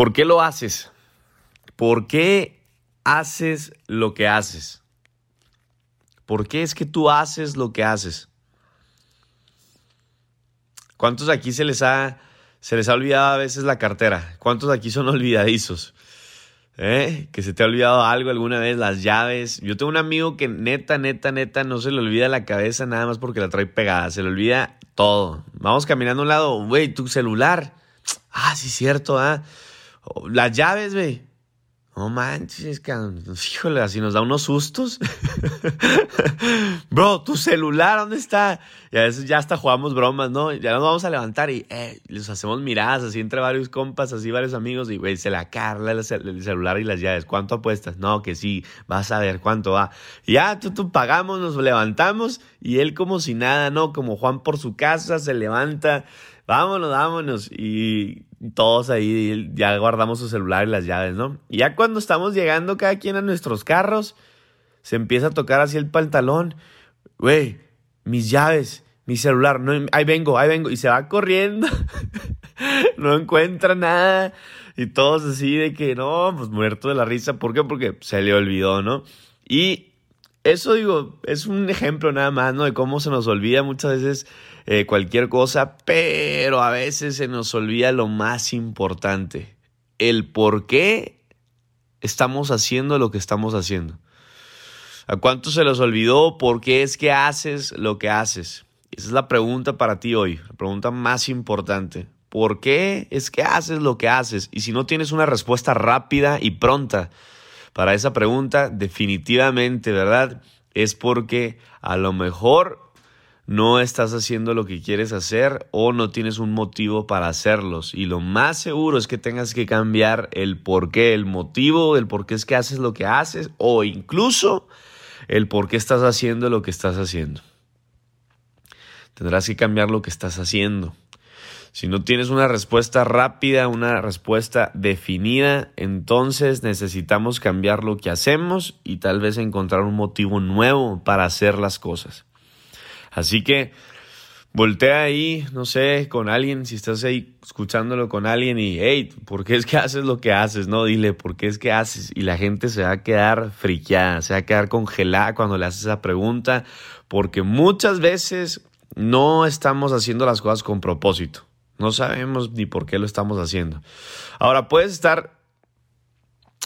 ¿Por qué lo haces? ¿Por qué haces lo que haces? ¿Por qué es que tú haces lo que haces? ¿Cuántos aquí se les ha, se les ha olvidado a veces la cartera? ¿Cuántos aquí son olvidadizos? ¿Eh? Que se te ha olvidado algo alguna vez, las llaves. Yo tengo un amigo que neta, neta, neta no se le olvida la cabeza nada más porque la trae pegada. Se le olvida todo. Vamos caminando a un lado, güey, tu celular. Ah, sí, cierto, ah. Las llaves, güey. No manches, híjole, así nos da unos sustos. Bro, tu celular, ¿dónde está? Y a veces ya hasta jugamos bromas, ¿no? Ya nos vamos a levantar y eh, les hacemos miradas así entre varios compas, así varios amigos. Y, güey, se la carla el, celular y las llaves. ¿Cuánto apuestas? No, que sí, vas a ver cuánto va. Ya, tú, tú pagamos, nos levantamos y él como si nada, ¿no? Como Juan por su casa, se levanta vámonos, vámonos. Y todos ahí ya guardamos su celular y las llaves, ¿no? Y ya cuando estamos llegando cada quien a nuestros carros, se empieza a tocar así el pantalón. Güey, mis llaves, mi celular, no, ahí vengo, ahí vengo. Y se va corriendo. no encuentra nada. Y todos así de que no, pues muerto de la risa. ¿Por qué? Porque se le olvidó, ¿no? Y eso digo, es un ejemplo nada más, ¿no? De cómo se nos olvida muchas veces eh, cualquier cosa, pero a veces se nos olvida lo más importante, el por qué estamos haciendo lo que estamos haciendo. ¿A cuánto se les olvidó por qué es que haces lo que haces? Esa es la pregunta para ti hoy, la pregunta más importante. ¿Por qué es que haces lo que haces? Y si no tienes una respuesta rápida y pronta, para esa pregunta, definitivamente, ¿verdad? Es porque a lo mejor no estás haciendo lo que quieres hacer o no tienes un motivo para hacerlos. Y lo más seguro es que tengas que cambiar el por qué, el motivo, el por qué es que haces lo que haces o incluso el por qué estás haciendo lo que estás haciendo. Tendrás que cambiar lo que estás haciendo. Si no tienes una respuesta rápida, una respuesta definida, entonces necesitamos cambiar lo que hacemos y tal vez encontrar un motivo nuevo para hacer las cosas. Así que voltea ahí, no sé, con alguien, si estás ahí escuchándolo con alguien y, hey, ¿por qué es que haces lo que haces? No, dile, ¿por qué es que haces? Y la gente se va a quedar friqueada, se va a quedar congelada cuando le haces esa pregunta, porque muchas veces no estamos haciendo las cosas con propósito. No sabemos ni por qué lo estamos haciendo. Ahora, puedes estar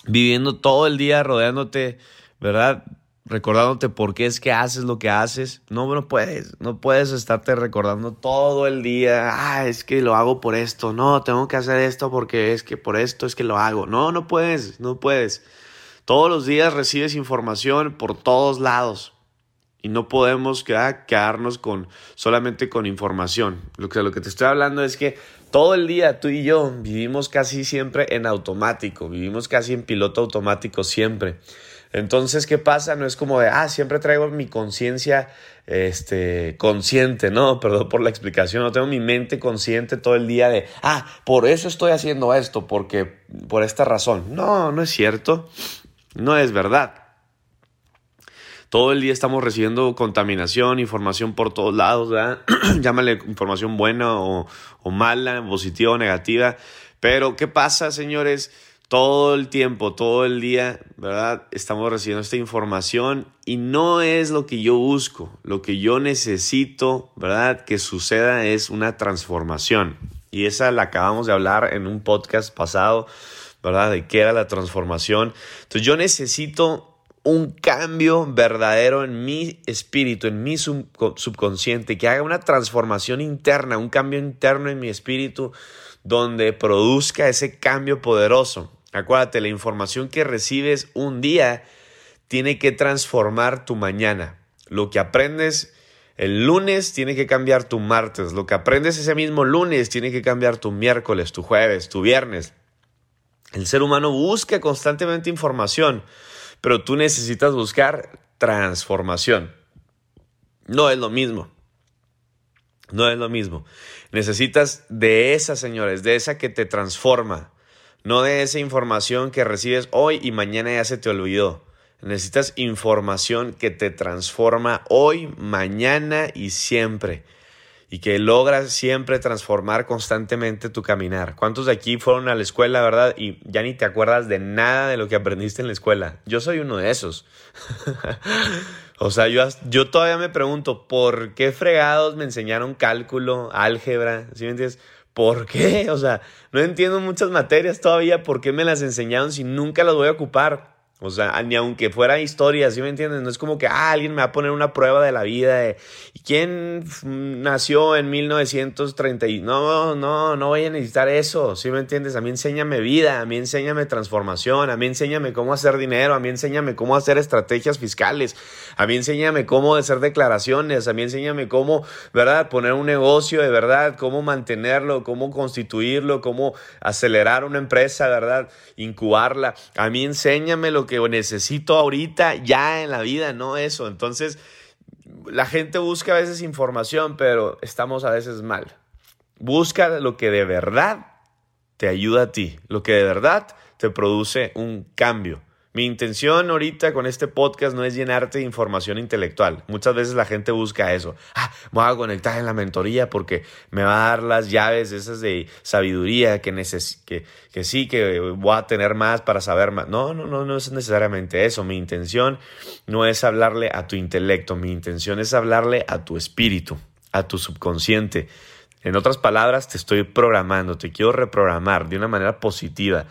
viviendo todo el día rodeándote, ¿verdad? Recordándote por qué es que haces lo que haces. No, no puedes. No puedes estarte recordando todo el día. Ah, es que lo hago por esto. No, tengo que hacer esto porque es que por esto es que lo hago. No, no puedes. No puedes. Todos los días recibes información por todos lados. Y no podemos quedarnos con, solamente con información. Lo que, lo que te estoy hablando es que todo el día tú y yo vivimos casi siempre en automático, vivimos casi en piloto automático siempre. Entonces, ¿qué pasa? No es como de, ah, siempre traigo mi conciencia este, consciente, ¿no? Perdón por la explicación, no tengo mi mente consciente todo el día de, ah, por eso estoy haciendo esto, porque por esta razón. No, no es cierto, no es verdad. Todo el día estamos recibiendo contaminación, información por todos lados, ¿verdad? Llámale información buena o, o mala, positiva o negativa. Pero, ¿qué pasa, señores? Todo el tiempo, todo el día, ¿verdad? Estamos recibiendo esta información y no es lo que yo busco. Lo que yo necesito, ¿verdad? Que suceda es una transformación. Y esa la acabamos de hablar en un podcast pasado, ¿verdad? De qué era la transformación. Entonces yo necesito un cambio verdadero en mi espíritu, en mi subconsciente, que haga una transformación interna, un cambio interno en mi espíritu donde produzca ese cambio poderoso. Acuérdate, la información que recibes un día tiene que transformar tu mañana. Lo que aprendes el lunes tiene que cambiar tu martes. Lo que aprendes ese mismo lunes tiene que cambiar tu miércoles, tu jueves, tu viernes. El ser humano busca constantemente información pero tú necesitas buscar transformación. No es lo mismo. No es lo mismo. Necesitas de esa, señores, de esa que te transforma, no de esa información que recibes hoy y mañana ya se te olvidó. Necesitas información que te transforma hoy, mañana y siempre. y que logras siempre transformar constantemente tu caminar. ¿Cuántos de aquí fueron a la escuela, verdad? Y ya ni te acuerdas de nada de lo que aprendiste en la escuela. Yo soy uno de esos. o sea, yo, yo todavía me pregunto, ¿por qué fregados me enseñaron cálculo, álgebra? ¿Sí me entiendes? ¿Por qué? O sea, no entiendo muchas materias todavía, ¿por qué me las enseñaron si nunca las voy a ocupar? O sea, ni aunque fuera historia, ¿sí me entiendes? No es como que ah, alguien me va a poner una prueba de la vida de ¿y quién nació en 1930? No, no, no voy a necesitar eso, ¿sí me entiendes? A mí enséñame vida, a mí enséñame transformación, a mí enséñame cómo hacer dinero, a mí enséñame cómo hacer estrategias fiscales, a mí enséñame cómo hacer declaraciones, a mí enséñame cómo, ¿verdad? Poner un negocio de verdad, cómo mantenerlo, cómo constituirlo, cómo acelerar una empresa, ¿verdad? Incubarla. A mí enséñame lo que necesito ahorita ya en la vida, no eso. Entonces, la gente busca a veces información, pero estamos a veces mal. Busca lo que de verdad te ayuda a ti, lo que de verdad te produce un cambio. Mi intención ahorita con este podcast no es llenarte de información intelectual. Muchas veces la gente busca eso. Ah, me voy a conectar en la mentoría porque me va a dar las llaves esas de sabiduría que, que, que sí, que voy a tener más para saber más. No, no, no, no es necesariamente eso. Mi intención no es hablarle a tu intelecto. Mi intención es hablarle a tu espíritu, a tu subconsciente. En otras palabras, te estoy programando, te quiero reprogramar de una manera positiva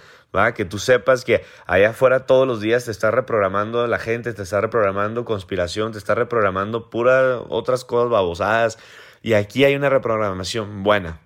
que tú sepas que allá afuera todos los días te está reprogramando la gente, te está reprogramando conspiración, te está reprogramando puras otras cosas babosadas. Y aquí hay una reprogramación buena.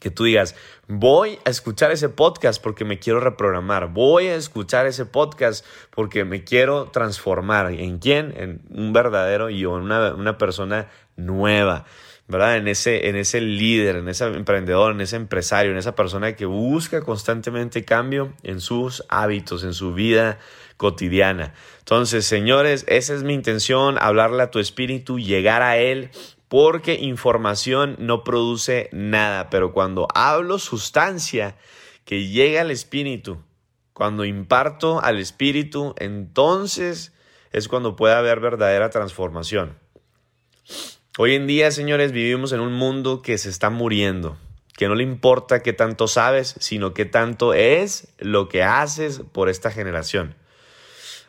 Que tú digas, voy a escuchar ese podcast porque me quiero reprogramar. Voy a escuchar ese podcast porque me quiero transformar. ¿En quién? En un verdadero yo, en una, una persona nueva. En ese, en ese líder, en ese emprendedor, en ese empresario, en esa persona que busca constantemente cambio en sus hábitos, en su vida cotidiana. Entonces, señores, esa es mi intención, hablarle a tu espíritu, llegar a él, porque información no produce nada, pero cuando hablo sustancia que llega al espíritu, cuando imparto al espíritu, entonces es cuando puede haber verdadera transformación. Hoy en día, señores, vivimos en un mundo que se está muriendo, que no le importa qué tanto sabes, sino qué tanto es lo que haces por esta generación.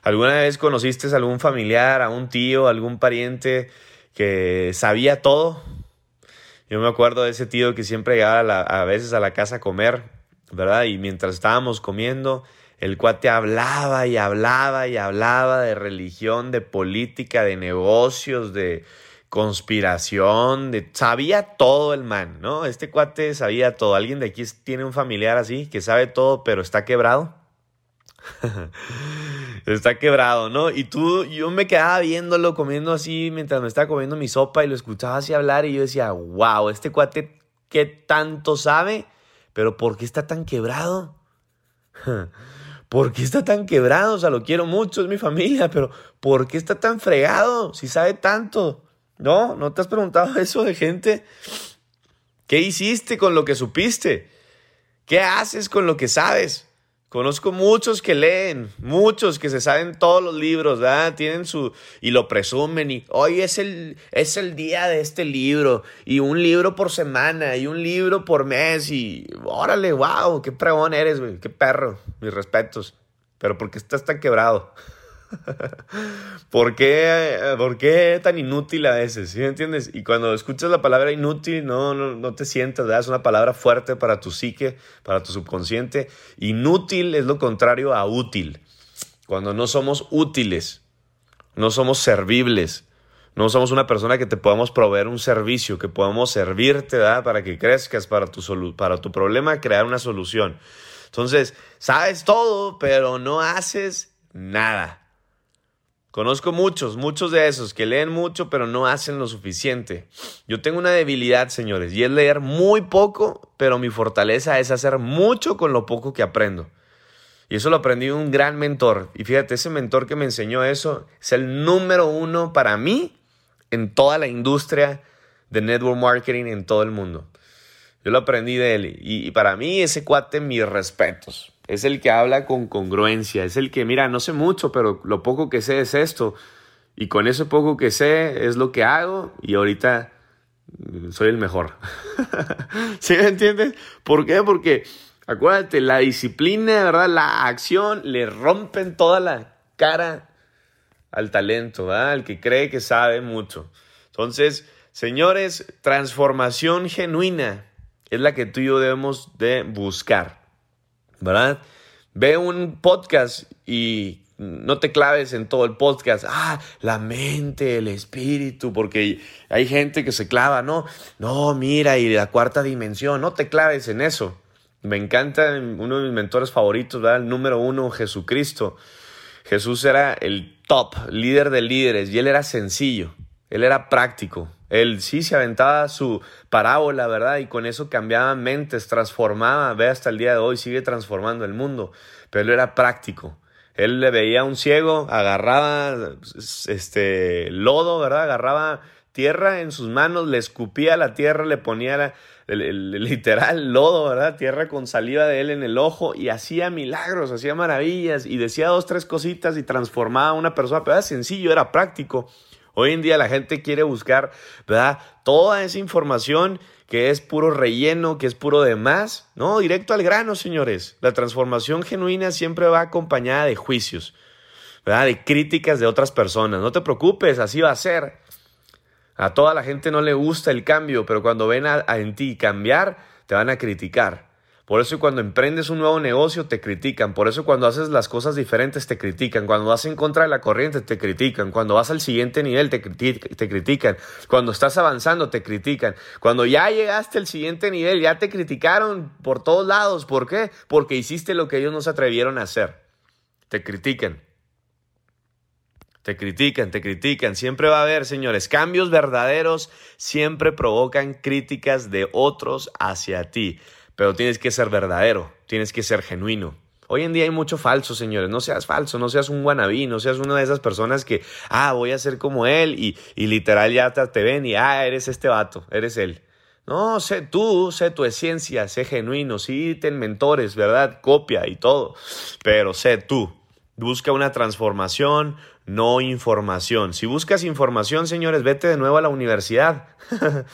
¿Alguna vez conociste a algún familiar, a un tío, a algún pariente que sabía todo? Yo me acuerdo de ese tío que siempre llegaba a, veces a la casa a comer, ¿verdad? Y mientras estábamos comiendo, el cuate hablaba y hablaba y hablaba de religión, de política, de negocios, de, conspiración, de, sabía todo el man, ¿no? Este cuate sabía todo. ¿Alguien de aquí tiene un familiar así que sabe todo pero está quebrado? está quebrado, ¿no? Y tú, yo me quedaba viéndolo, comiendo así mientras me estaba comiendo mi sopa y lo escuchaba así hablar y yo decía, wow, este cuate, ¿qué tanto sabe? Pero ¿por qué está tan quebrado? ¿Por qué está tan quebrado? O sea, lo quiero mucho, es mi familia, pero ¿por qué está tan fregado si sabe tanto? No, no te has preguntado eso de gente. ¿Qué hiciste con lo que supiste? ¿Qué haces con lo que sabes? Conozco muchos que leen, muchos que se saben todos los libros, ¿verdad? Tienen su y lo presumen y hoy es el es el día de este libro y un libro por semana y un libro por mes y órale, wow, qué pregón eres, güey, qué perro, mis respetos. Pero ¿por qué estás tan quebrado? ¿Por qué, ¿Por qué tan inútil a veces? ¿Sí me entiendes? Y cuando escuchas la palabra inútil, no, no, no te sientas. Es una palabra fuerte para tu psique, para tu subconsciente. Inútil es lo contrario a útil. Cuando no somos útiles, no somos servibles, no somos una persona que te podamos proveer un servicio, que podamos servirte, ¿verdad? Para que crezcas, para tu, para tu problema, crear una solución. Entonces, sabes todo, pero no haces nada. Conozco muchos, muchos de esos que leen mucho pero no hacen lo suficiente. Yo tengo una debilidad, señores, y es leer muy poco, pero mi fortaleza es hacer mucho con lo poco que aprendo. Y eso lo aprendí de un gran mentor. Y fíjate, ese mentor que me enseñó eso es el número uno para mí en toda la industria de network marketing en todo el mundo. Yo lo aprendí de él. Y, para mí ese cuate, mis respetos. Es el que habla con congruencia, es el que, mira, no sé mucho, pero lo poco que sé es esto. Y con eso poco que sé es lo que hago y ahorita soy el mejor. ¿Sí me entiendes? ¿Por qué? Porque acuérdate, la disciplina, ¿verdad? La acción le rompen toda la cara al talento. Al que cree que sabe mucho. Entonces, señores, transformación genuina es la que tú y yo debemos de buscar, ¿verdad? Ve un podcast y no te claves en todo el podcast, ah, la mente, el espíritu, porque hay gente que se clava, no, no, mira, y la cuarta dimensión, no te claves en eso. Me encanta uno de mis mentores favoritos, ¿verdad? El número uno, Jesucristo. Jesús era el top, líder de líderes, y él era sencillo, él era práctico. Él sí se aventaba su parábola, ¿verdad? Y con eso cambiaba mentes, transformaba, ve hasta el día de hoy, sigue transformando el mundo, pero él era práctico. Él le veía a un ciego, agarraba este lodo, ¿verdad? Agarraba tierra en sus manos, le escupía la tierra, le ponía el, literal lodo, ¿verdad? Tierra con saliva de él en el ojo y hacía milagros, hacía maravillas y decía dos, tres cositas y transformaba a una persona, pero era sencillo, era práctico. Hoy en día la gente quiere buscar. Toda esa información que es puro relleno, que es puro de más. No, directo al grano, señores. La transformación genuina siempre va acompañada de juicios, ¿verdad? De críticas de otras personas. No te preocupes, así va a ser. A toda la gente no le gusta el cambio, pero cuando ven a, en ti cambiar, te van a criticar. Por eso cuando emprendes un nuevo negocio te critican. Por eso cuando haces las cosas diferentes te critican. Cuando vas en contra de la corriente te critican. Cuando vas al siguiente nivel te, te critican. Cuando estás avanzando te critican. Cuando ya llegaste al siguiente nivel ya te criticaron por todos lados. ¿Por qué? Porque hiciste lo que ellos no se atrevieron a hacer. Te critican. Te critican, te critican. Siempre va a haber, señores, cambios verdaderos siempre provocan críticas de otros hacia ti pero tienes que ser verdadero, tienes que ser genuino. Hoy en día hay mucho falso, señores. No seas falso, no seas un wannabe, no seas una de esas personas que, ah, voy a ser como él y, y literal ya te, ven y, ah, eres este vato, eres él. No, sé tú, sé tu esencia, sé genuino, sí, ten mentores, ¿verdad? Copia y todo, pero sé tú. Busca una transformación, no información. Si buscas información, señores, vete de nuevo a la universidad.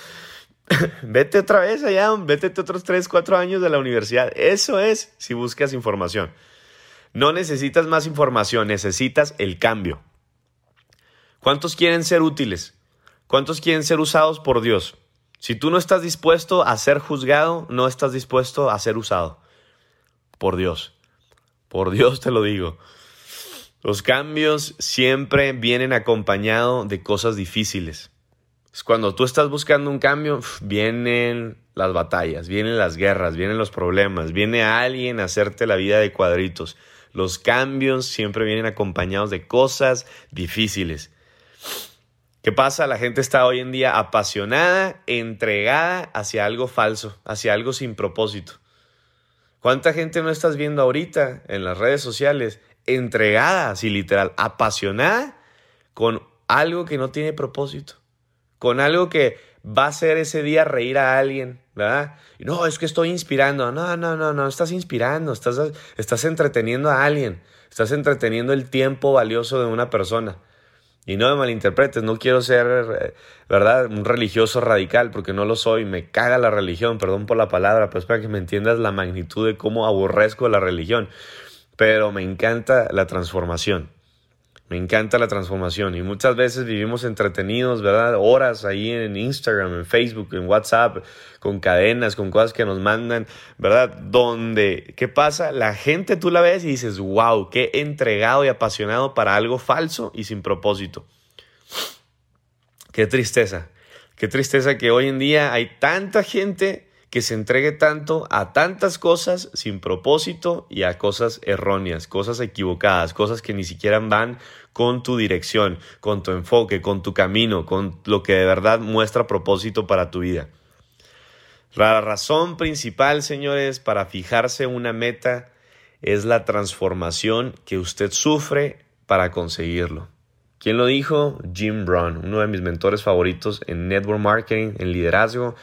vete otra vez allá, vete otros 3, 4 años de la universidad. Eso es si buscas información. No necesitas más información, necesitas el cambio. ¿Cuántos quieren ser útiles? ¿Cuántos quieren ser usados por Dios? Si tú no estás dispuesto a ser juzgado, no estás dispuesto a ser usado. Por Dios. Por Dios te lo digo. Los cambios siempre vienen acompañados de cosas difíciles. Cuando tú estás buscando un cambio, vienen las batallas, vienen las guerras, vienen los problemas, viene alguien a hacerte la vida de cuadritos. Los cambios siempre vienen acompañados de cosas difíciles. ¿Qué pasa? La gente está hoy en día apasionada, entregada hacia algo falso, hacia algo sin propósito. ¿Cuánta gente no estás viendo ahorita en las redes sociales entregada, así literal, apasionada con algo que no tiene propósito? Con algo que va a hacer ese día reír a alguien, ¿verdad? Y no, es que estoy inspirando. No, no, no, no, estás inspirando, estás, estás entreteniendo a alguien, estás entreteniendo el tiempo valioso de una persona. Y no me malinterpretes, no quiero ser, ¿verdad? Un religioso radical, porque no lo soy, me caga la religión, perdón por la palabra, pero es para que me entiendas la magnitud de cómo aborrezco la religión. Pero me encanta la transformación. Me encanta la transformación y muchas veces vivimos entretenidos, ¿verdad? Horas ahí en Instagram, en Facebook, en WhatsApp, con cadenas, con cosas que nos mandan, ¿verdad? Donde, ¿qué pasa? La gente tú la ves y dices, wow, qué entregado y apasionado para algo falso y sin propósito. Qué tristeza, qué tristeza que hoy en día hay tanta gente que se entregue tanto a tantas cosas sin propósito y a cosas erróneas, cosas equivocadas, cosas que ni siquiera van con tu dirección, con tu enfoque, con tu camino, con lo que de verdad muestra propósito para tu vida. La razón principal, señores, para fijarse una meta es la transformación que usted sufre para conseguirlo. ¿Quién lo dijo? Jim Brown, uno de mis mentores favoritos en network marketing, en liderazgo.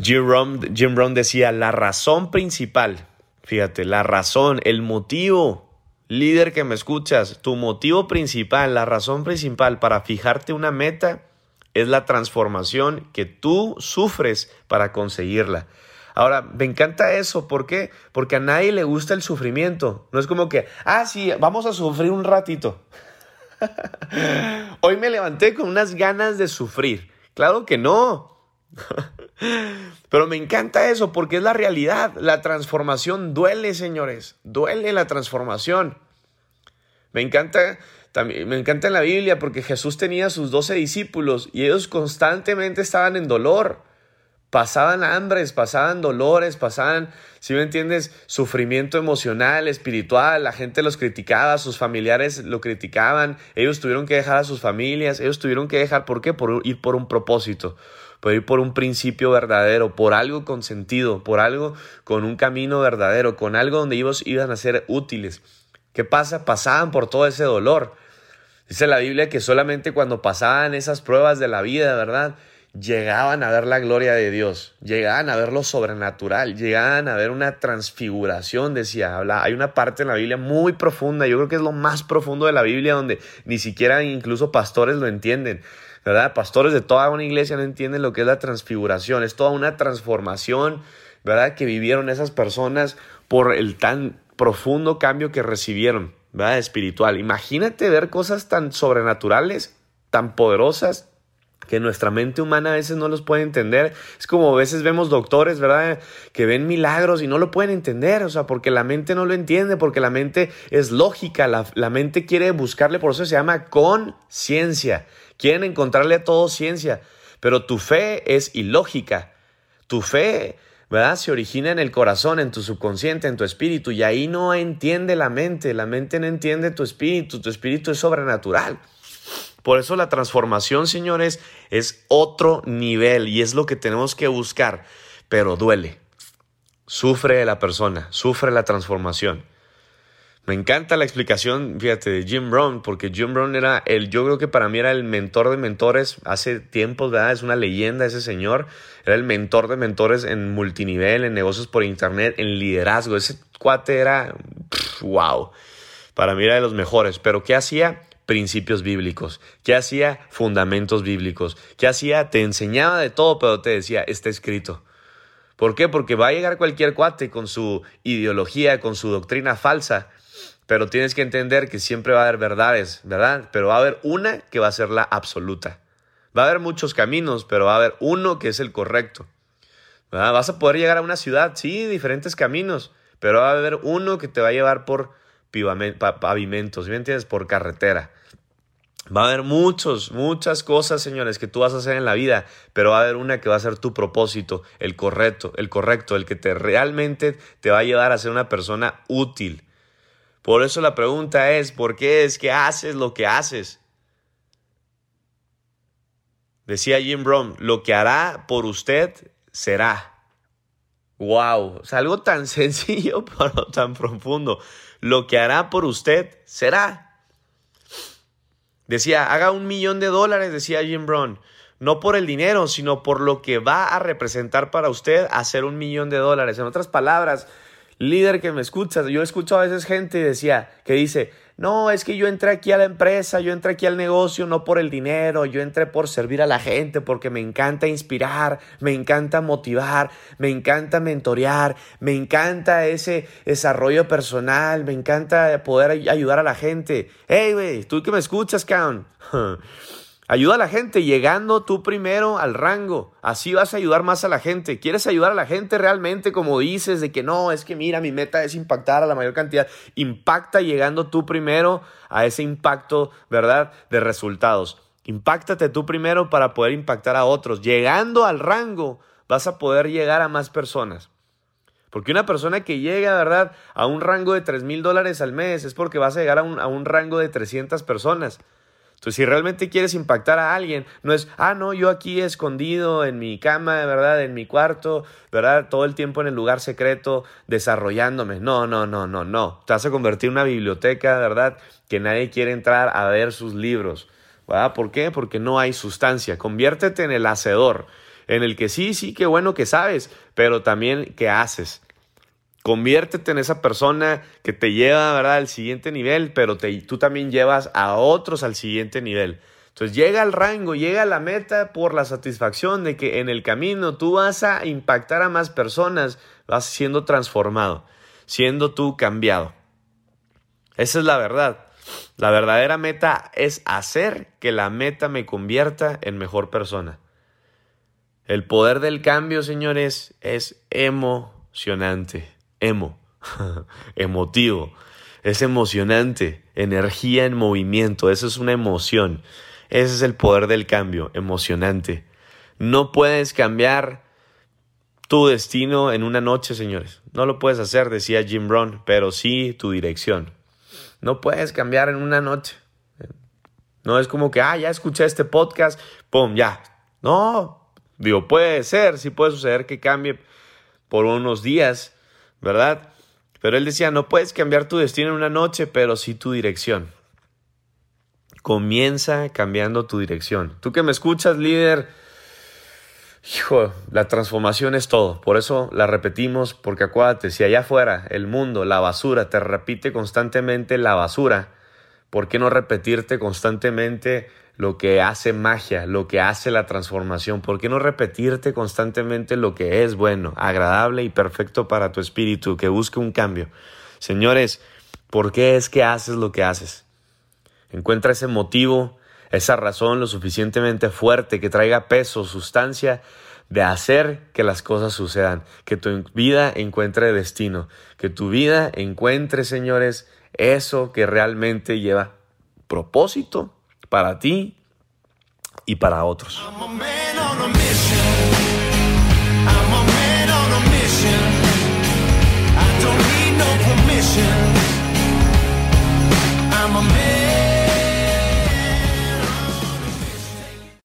Jim Brown decía, la razón principal, fíjate, la razón, el motivo Líder que me escuchas, tu motivo principal, la razón principal para fijarte una meta es la transformación que tú sufres para conseguirla. Ahora, me encanta eso. ¿Por qué? Porque a nadie le gusta el sufrimiento. No es como que, ah, sí, vamos a sufrir un ratito. Hoy me levanté con unas ganas de sufrir. Claro que no. Pero me encanta eso porque es la realidad. La transformación duele, señores. Duele la transformación. Me encanta, también, me encanta en la Biblia porque Jesús tenía sus doce discípulos y ellos constantemente estaban en dolor pasaban hambres, pasaban dolores, pasaban, si me entiendes, sufrimiento emocional, espiritual, la gente los criticaba, sus familiares lo criticaban, ellos tuvieron que dejar a sus familias, ellos tuvieron que dejar, ¿por qué? Por ir por un propósito, por ir por un principio verdadero, por algo con sentido, por algo con un camino verdadero, con algo donde ellos iban a ser útiles. ¿Qué pasa? Pasaban por todo ese dolor. Dice la Biblia que solamente cuando pasaban esas pruebas de la vida, ¿verdad? llegaban a ver la gloria de Dios, llegaban a ver lo sobrenatural, llegaban a ver una transfiguración, decía, habla, hay una parte en la Biblia muy profunda, yo creo que es lo más profundo de la Biblia donde ni siquiera incluso pastores lo entienden. ¿Verdad? Pastores de toda una iglesia no entienden lo que es la transfiguración, es toda una transformación, ¿verdad? Que vivieron esas personas por el tan profundo cambio que recibieron, ¿verdad? Espiritual. Imagínate ver cosas tan sobrenaturales, tan poderosas, que nuestra mente humana a veces no los puede entender. Es como a veces vemos doctores, ¿verdad? Que ven milagros y no lo pueden entender, o sea, porque la mente no lo entiende, porque la mente es lógica, la, la mente quiere buscarle, por eso se llama conciencia. Quieren encontrarle a todo ciencia, pero tu fe es ilógica. Tu fe, ¿verdad? Se origina en el corazón, en tu subconsciente, en tu espíritu, y ahí no entiende la mente, la mente no entiende tu espíritu, tu espíritu es sobrenatural. Por eso la transformación, señores, es otro nivel y es lo que tenemos que buscar, pero duele. Sufre la persona, sufre la transformación. Me encanta la explicación, fíjate, de Jim Brown, porque Jim Brown era el, yo creo que para mí era el mentor de mentores hace tiempos, ¿verdad? Es una leyenda ese señor. Era el mentor de mentores en multinivel, en negocios por internet, en liderazgo. Ese cuate era, wow, para mí era de los mejores. Pero ¿qué hacía? Principios bíblicos, que hacía fundamentos bíblicos, que hacía, te enseñaba de todo, pero te decía, está escrito. ¿Por qué? Porque va a llegar cualquier cuate con su ideología, con su doctrina falsa, pero tienes que entender que siempre va a haber verdades, ¿verdad? Pero va a haber una que va a ser la absoluta. Va a haber muchos caminos, pero va a haber uno que es el correcto. Vas a poder llegar a una ciudad, sí, diferentes caminos, pero va a haber uno que te va a llevar por pavimentos, ¿me entiendes? Por carretera. Va a haber muchos, muchas cosas, señores, que tú vas a hacer en la vida, pero va a haber una que va a ser tu propósito, el correcto, el correcto, el que te realmente te va a llevar a ser una persona útil. Por eso la pregunta es, ¿por qué es que haces lo que haces? Decía Jim Brown, lo que hará por usted será. Wow, es algo tan sencillo pero tan profundo. Lo que hará por usted será. Decía, haga un millón de dólares, decía Jim Brown. No por el dinero, sino por lo que va a representar para usted hacer un millón de dólares. En otras palabras, líder que me escuchas, yo escucho a veces gente decía, que dice, no, es que yo entré aquí a la empresa, yo entré aquí al negocio no por el dinero, yo entré por servir a la gente porque me encanta inspirar, me encanta motivar, me encanta mentorear, me encanta ese desarrollo personal, me encanta poder ayudar a la gente. Hey, güey, tú que me escuchas, Count. Ayuda a la gente llegando tú primero al rango. Así vas a ayudar más a la gente. ¿Quieres ayudar a la gente realmente como dices de que no, es que mira, mi meta es impactar a la mayor cantidad? Impacta llegando tú primero a ese impacto, ¿verdad? De resultados. Impáctate tú primero para poder impactar a otros. Llegando al rango vas a poder llegar a más personas. Porque una persona que llega, ¿verdad? A un rango de 3 mil dólares al mes es porque vas a llegar a un, a un rango de 300 personas. Entonces, si realmente quieres impactar a alguien, no es, ah, no, yo aquí escondido en mi cama, ¿verdad? En mi cuarto, ¿verdad? Todo el tiempo en el lugar secreto, desarrollándome. No, no, no, no, no. Te vas a convertir en una biblioteca, ¿verdad? Que nadie quiere entrar a ver sus libros. ¿Verdad? ¿Por qué? Porque no hay sustancia. Conviértete en el hacedor, en el que sí, sí, qué bueno que sabes, pero también que haces. Conviértete en esa persona que te lleva, ¿verdad?, al siguiente nivel, pero te, tú también llevas a otros al siguiente nivel. Entonces llega al rango, llega a la meta por la satisfacción de que en el camino tú vas a impactar a más personas, vas siendo transformado, siendo tú cambiado. Esa es la verdad. La verdadera meta es hacer que la meta me convierta en mejor persona. El poder del cambio, señores, es emocionante. Emo. Emotivo. Es emocionante. Energía en movimiento. Eso es una emoción. Ese es el poder del cambio, emocionante. No puedes cambiar tu destino en una noche, señores. No lo puedes hacer, decía Jim Brown, pero sí tu dirección. No puedes cambiar en una noche. No es como que, ah, ya escuché este podcast, pum, ya. No, digo, puede ser, sí puede suceder que cambie por unos días, ¿verdad? Pero él decía, no puedes cambiar tu destino en una noche, pero sí tu dirección. Comienza cambiando tu dirección. Tú que me escuchas, líder, hijo, la transformación es todo. Por eso la repetimos, porque acuérdate, si allá afuera el mundo, la basura, te repite constantemente la basura, ¿por qué no repetirte constantemente lo que hace magia, lo que hace la transformación? ¿Por qué no repetirte constantemente lo que es bueno, agradable y perfecto para tu espíritu, que busque un cambio? Señores, ¿por qué es que haces lo que haces? Encuentra ese motivo, esa razón lo suficientemente fuerte que traiga peso, sustancia de hacer que las cosas sucedan, que tu vida encuentre destino, que tu vida encuentre, señores, eso que realmente lleva propósito para ti y para otros.